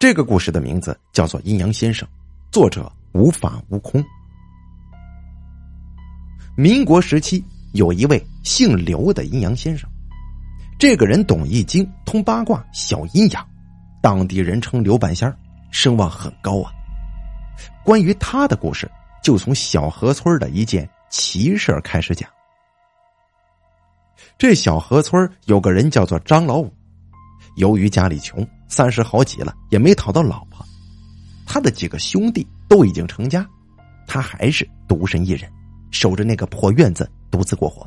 这个故事的名字叫做《阴阳先生》，作者无法无空。民国时期，有一位姓刘的阴阳先生，这个人懂易经、通八卦、晓阴阳，当地人称刘半仙声望很高啊。关于他的故事，就从小河村的一件奇事开始讲。这小河村有个人叫做张老五，由于家里穷，三十好几了也没讨到老婆，他的几个兄弟都已经成家，他还是独身一人，守着那个破院子独自过活。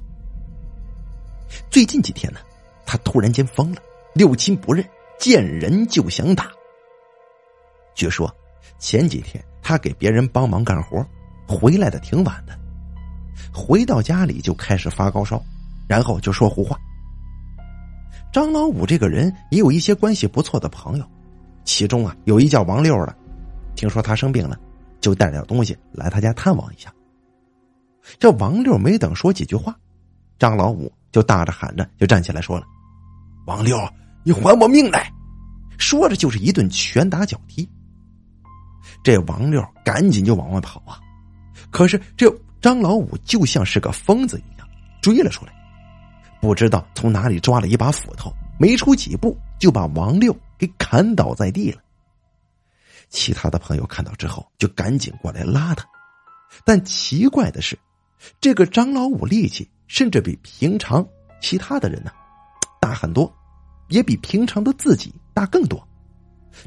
最近几天呢，他突然间疯了，六亲不认，见人就想打。据说前几天他给别人帮忙干活，回来的挺晚的，回到家里就开始发高烧。然后就说胡话。张老五这个人也有一些关系不错的朋友，其中啊有一叫王六的，听说他生病了，就带点东西来他家探望一下。这王六没等说几句话，张老五就大着喊着就站起来说了：“王六，你还我命来！”说着就是一顿拳打脚踢。这王六赶紧就往外跑啊，可是这张老五就像是个疯子一样追了出来。不知道从哪里抓了一把斧头，没出几步就把王六给砍倒在地了。其他的朋友看到之后，就赶紧过来拉他。但奇怪的是，这个张老五力气甚至比平常其他的人呢大很多，也比平常的自己大更多。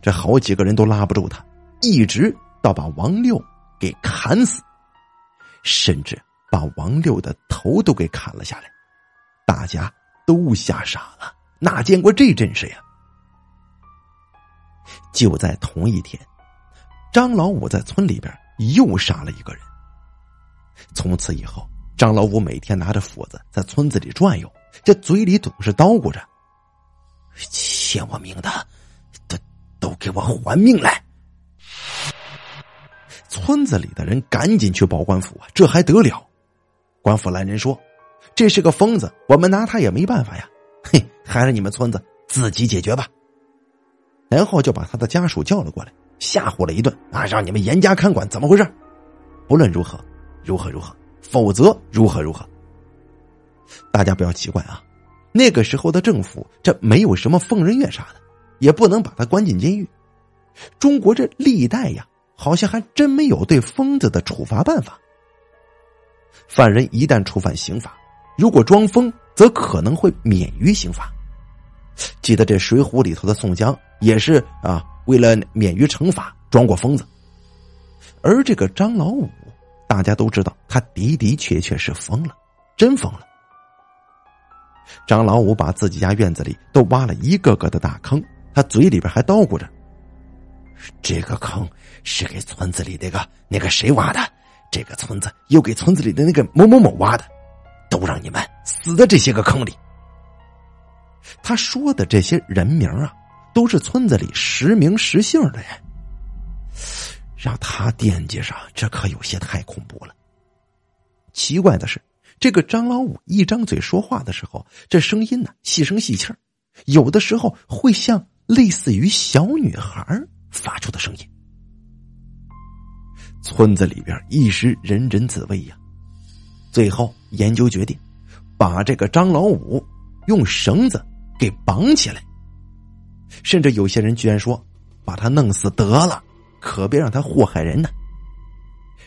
这好几个人都拉不住他，一直到把王六给砍死，甚至把王六的头都给砍了下来。大家都吓傻了，哪见过这阵势呀？就在同一天，张老五在村里边又杀了一个人。从此以后，张老五每天拿着斧子在村子里转悠，这嘴里总是叨咕着：“欠我命的，都都给我还命来！”村子里的人赶紧去报官府啊，这还得了？官府来人说。这是个疯子，我们拿他也没办法呀！嘿，还是你们村子自己解决吧。然后就把他的家属叫了过来，吓唬了一顿啊，让你们严加看管，怎么回事？不论如何，如何如何，否则如何如何。大家不要奇怪啊，那个时候的政府这没有什么疯人院啥的，也不能把他关进监狱。中国这历代呀，好像还真没有对疯子的处罚办法。犯人一旦触犯刑法。如果装疯，则可能会免于刑罚。记得这《水浒》里头的宋江也是啊，为了免于惩罚，装过疯子。而这个张老五，大家都知道，他的的确确是疯了，真疯了。张老五把自己家院子里都挖了一个个的大坑，他嘴里边还叨咕着：“这个坑是给村子里那个那个谁挖的，这个村子又给村子里的那个某某某挖的。”都让你们死在这些个坑里。他说的这些人名啊，都是村子里实名实姓的人。让他惦记上，这可有些太恐怖了。奇怪的是，这个张老五一张嘴说话的时候，这声音呢细声细气有的时候会像类似于小女孩发出的声音。村子里边一时人人自危呀。最后研究决定，把这个张老五用绳子给绑起来。甚至有些人居然说，把他弄死得了，可别让他祸害人呢。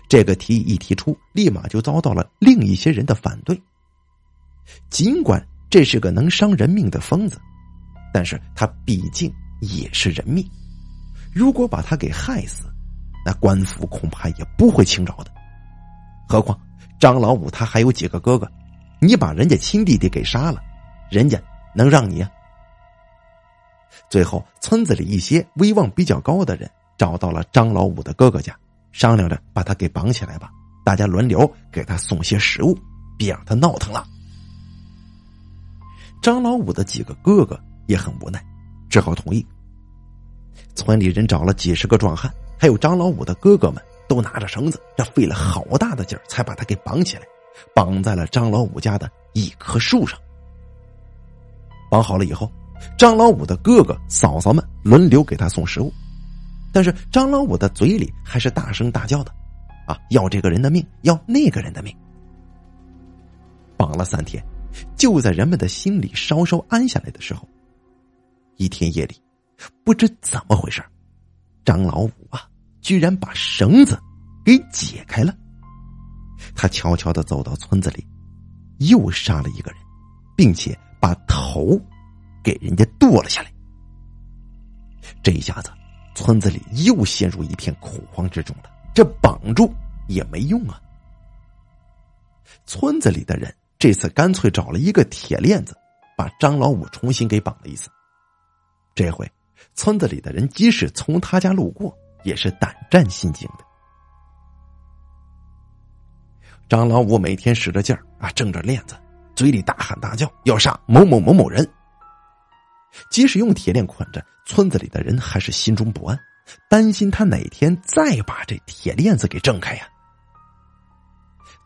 这个提议一提出，立马就遭到了另一些人的反对。尽管这是个能伤人命的疯子，但是他毕竟也是人命，如果把他给害死，那官府恐怕也不会轻饶的。何况。张老五他还有几个哥哥，你把人家亲弟弟给杀了，人家能让你？最后，村子里一些威望比较高的人找到了张老五的哥哥家，商量着把他给绑起来吧，大家轮流给他送些食物，别让他闹腾了。张老五的几个哥哥也很无奈，只好同意。村里人找了几十个壮汉，还有张老五的哥哥们。都拿着绳子，这费了好大的劲儿，才把他给绑起来，绑在了张老五家的一棵树上。绑好了以后，张老五的哥哥嫂嫂们轮流给他送食物，但是张老五的嘴里还是大声大叫的：“啊，要这个人的命，要那个人的命。”绑了三天，就在人们的心里稍稍安下来的时候，一天夜里，不知怎么回事，张老五啊，居然把绳子给解开了。他悄悄的走到村子里，又杀了一个人，并且把头给人家剁了下来。这一下子，村子里又陷入一片恐慌之中了。这绑住也没用啊！村子里的人这次干脆找了一个铁链子，把张老五重新给绑了一次。这回，村子里的人即使从他家路过，也是胆战心惊的。张老五每天使着劲儿啊，挣着链子，嘴里大喊大叫，要杀某某某某人。即使用铁链捆着，村子里的人还是心中不安，担心他哪天再把这铁链子给挣开呀。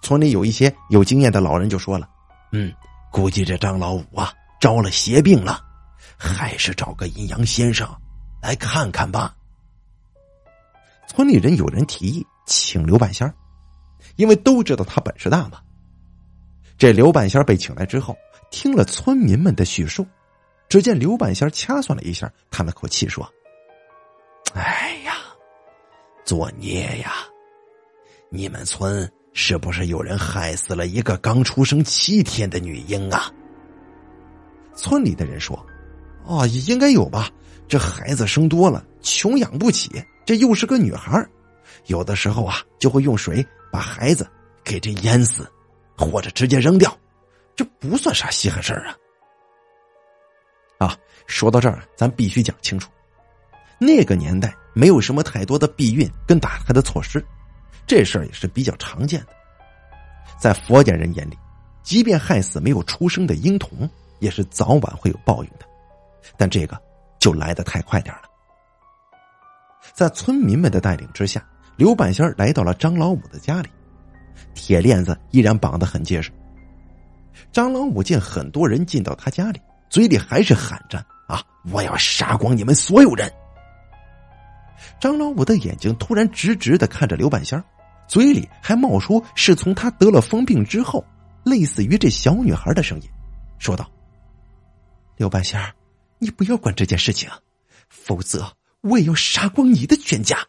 村里有一些有经验的老人就说了：“嗯，估计这张老五啊招了邪病了，还是找个阴阳先生来看看吧。”村里人有人提议请刘半仙。因为都知道他本事大嘛。这刘半仙被请来之后，听了村民们的叙述，只见刘半仙掐算了一下，叹了口气说：“哎呀，作孽呀！你们村是不是有人害死了一个刚出生七天的女婴啊？”村里的人说：“哦，应该有吧。这孩子生多了，穷养不起，这又是个女孩，有的时候啊，就会用水。”把孩子给这淹死，或者直接扔掉，这不算啥稀罕事儿啊！啊，说到这儿，咱必须讲清楚，那个年代没有什么太多的避孕跟打胎的措施，这事儿也是比较常见的。在佛家人眼里，即便害死没有出生的婴童，也是早晚会有报应的，但这个就来的太快点了。在村民们的带领之下。刘半仙来到了张老五的家里，铁链子依然绑得很结实。张老五见很多人进到他家里，嘴里还是喊着：“啊，我要杀光你们所有人！”张老五的眼睛突然直直的看着刘半仙嘴里还冒出是从他得了疯病之后，类似于这小女孩的声音，说道：“刘半仙你不要管这件事情，否则我也要杀光你的全家。”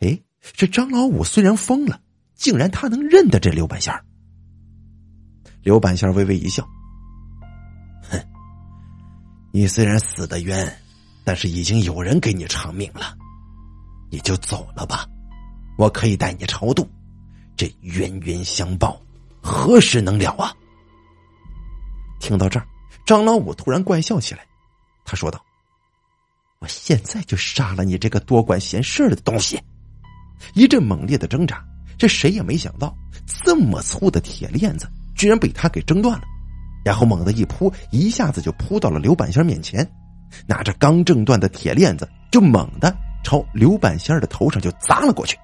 哎，这张老五虽然疯了，竟然他能认得这刘半仙儿。刘半仙微微一笑，哼，你虽然死的冤，但是已经有人给你偿命了，你就走了吧，我可以带你超度。这冤冤相报，何时能了啊？听到这儿，张老五突然怪笑起来，他说道：“我现在就杀了你这个多管闲事的东西！”一阵猛烈的挣扎，这谁也没想到，这么粗的铁链子居然被他给挣断了，然后猛地一扑，一下子就扑到了刘半仙面前，拿着刚挣断的铁链子，就猛地朝刘半仙的头上就砸了过去。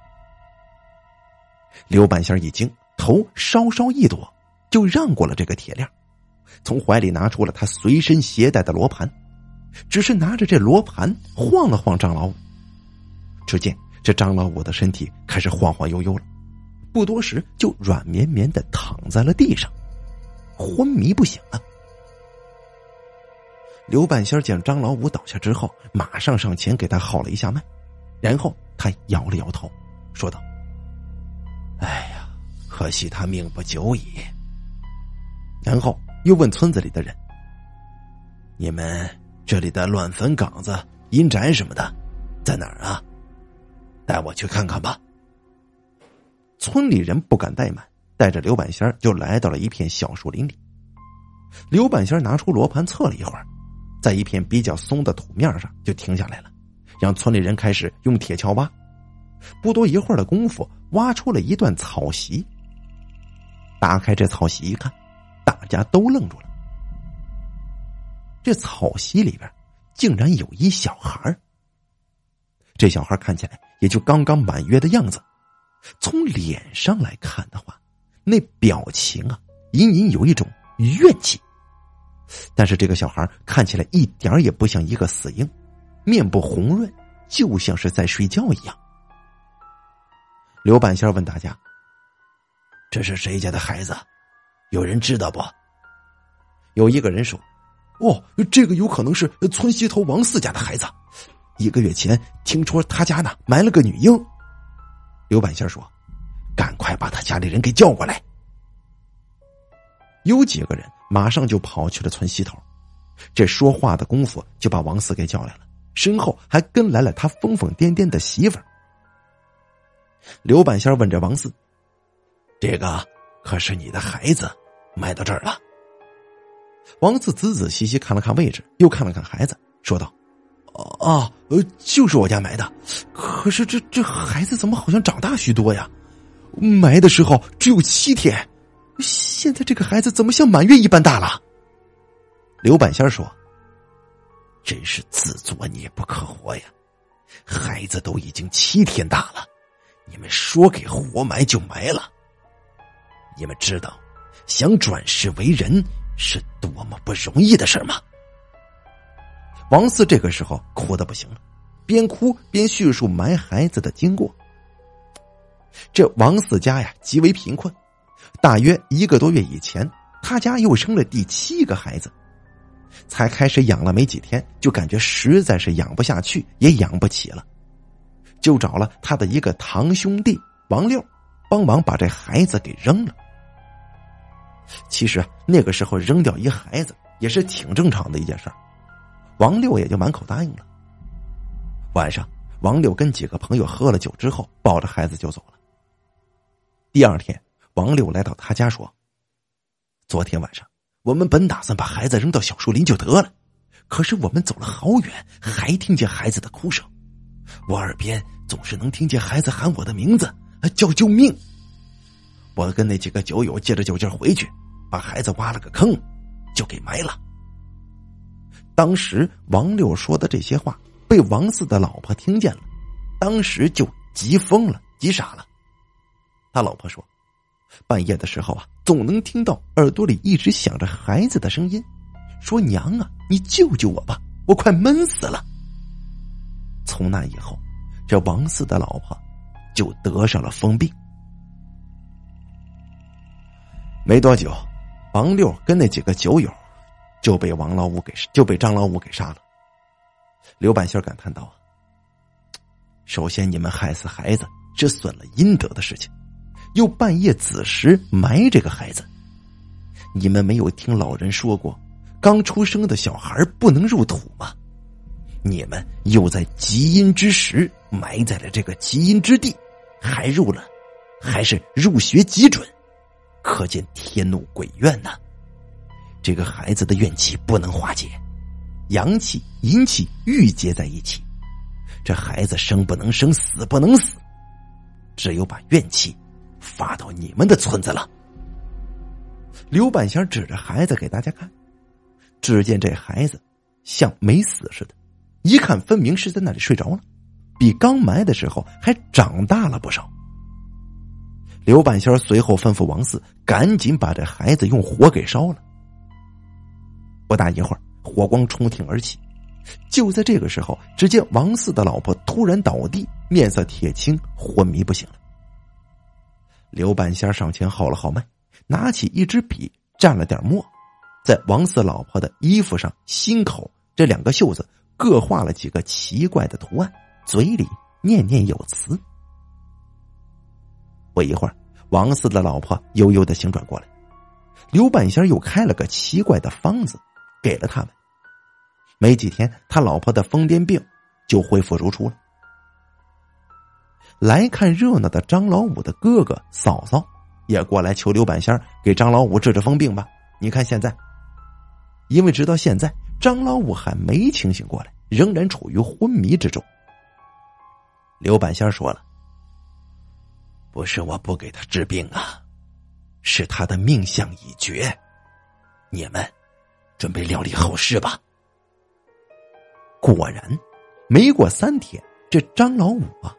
刘半仙一惊，头稍稍一躲，就让过了这个铁链，从怀里拿出了他随身携带的罗盘，只是拿着这罗盘晃了晃张老五，只见。这张老五的身体开始晃晃悠悠了，不多时就软绵绵的躺在了地上，昏迷不醒了。刘半仙见张老五倒下之后，马上上前给他号了一下脉，然后他摇了摇头，说道：“哎呀，可惜他命不久矣。”然后又问村子里的人：“你们这里的乱坟岗子、阴宅什么的，在哪儿啊？”带我去看看吧。村里人不敢怠慢，带着刘半仙就来到了一片小树林里。刘半仙拿出罗盘测了一会儿，在一片比较松的土面上就停下来了，让村里人开始用铁锹挖。不多一会儿的功夫，挖出了一段草席。打开这草席一看，大家都愣住了。这草席里边竟然有一小孩这小孩看起来也就刚刚满月的样子，从脸上来看的话，那表情啊，隐隐有一种怨气。但是这个小孩看起来一点也不像一个死婴，面部红润，就像是在睡觉一样。刘半仙问大家：“这是谁家的孩子？有人知道不？”有一个人说：“哦，这个有可能是村西头王四家的孩子。一个月前听说他家呢埋了个女婴。”刘半仙说：“赶快把他家里人给叫过来。”有几个人马上就跑去了村西头，这说话的功夫就把王四给叫来了，身后还跟来了他疯疯癫癫的媳妇。刘半仙问着王四：“这个可是你的孩子埋到这儿了？”王四仔仔细细看了看位置，又看了看孩子，说道：“啊，呃，就是我家埋的。可是这这孩子怎么好像长大许多呀？埋的时候只有七天。”现在这个孩子怎么像满月一般大了？刘半仙说：“真是自作孽不可活呀！孩子都已经七天大了，你们说给活埋就埋了。你们知道，想转世为人是多么不容易的事吗？”王四这个时候哭的不行了，边哭边叙述埋孩子的经过。这王四家呀，极为贫困。大约一个多月以前，他家又生了第七个孩子，才开始养了没几天，就感觉实在是养不下去，也养不起了，就找了他的一个堂兄弟王六，帮忙把这孩子给扔了。其实那个时候扔掉一孩子也是挺正常的一件事儿王六也就满口答应了。晚上，王六跟几个朋友喝了酒之后，抱着孩子就走了。第二天。王六来到他家说：“昨天晚上，我们本打算把孩子扔到小树林就得了，可是我们走了好远，还听见孩子的哭声。我耳边总是能听见孩子喊我的名字，叫救命。我跟那几个酒友借着酒劲回去，把孩子挖了个坑，就给埋了。”当时王六说的这些话被王四的老婆听见了，当时就急疯了，急傻了。他老婆说。半夜的时候啊，总能听到耳朵里一直响着孩子的声音，说：“娘啊，你救救我吧，我快闷死了。”从那以后，这王四的老婆就得上了疯病。没多久，王六跟那几个酒友就被王老五给就被张老五给杀了。刘半仙感叹道：“，首先你们害死孩子是损了阴德的事情。”又半夜子时埋这个孩子，你们没有听老人说过，刚出生的小孩不能入土吗？你们又在极阴之时埋在了这个极阴之地，还入了，还是入学极准，可见天怒鬼怨呐！这个孩子的怨气不能化解，阳气阴气郁结在一起，这孩子生不能生，死不能死，只有把怨气。发到你们的村子了。刘半仙指着孩子给大家看，只见这孩子像没死似的，一看分明是在那里睡着了，比刚埋的时候还长大了不少。刘半仙随后吩咐王四赶紧把这孩子用火给烧了。不大一会儿，火光冲天而起。就在这个时候，只见王四的老婆突然倒地，面色铁青，昏迷不醒了。刘半仙上前号了号脉，拿起一支笔，蘸了点墨，在王四老婆的衣服上、心口这两个袖子各画了几个奇怪的图案，嘴里念念有词。不一会儿，王四的老婆悠悠的醒转过来，刘半仙又开了个奇怪的方子给了他们。没几天，他老婆的疯癫病就恢复如初了。来看热闹的张老五的哥哥嫂嫂也过来求刘半仙给张老五治治疯病吧。你看现在，因为直到现在张老五还没清醒过来，仍然处于昏迷之中。刘半仙说了：“不是我不给他治病啊，是他的命相已绝。你们准备料理后事吧。”果然，没过三天，这张老五啊。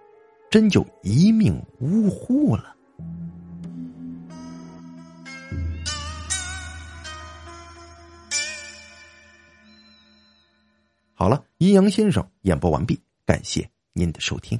真就一命呜呼了。好了，阴阳先生演播完毕，感谢您的收听。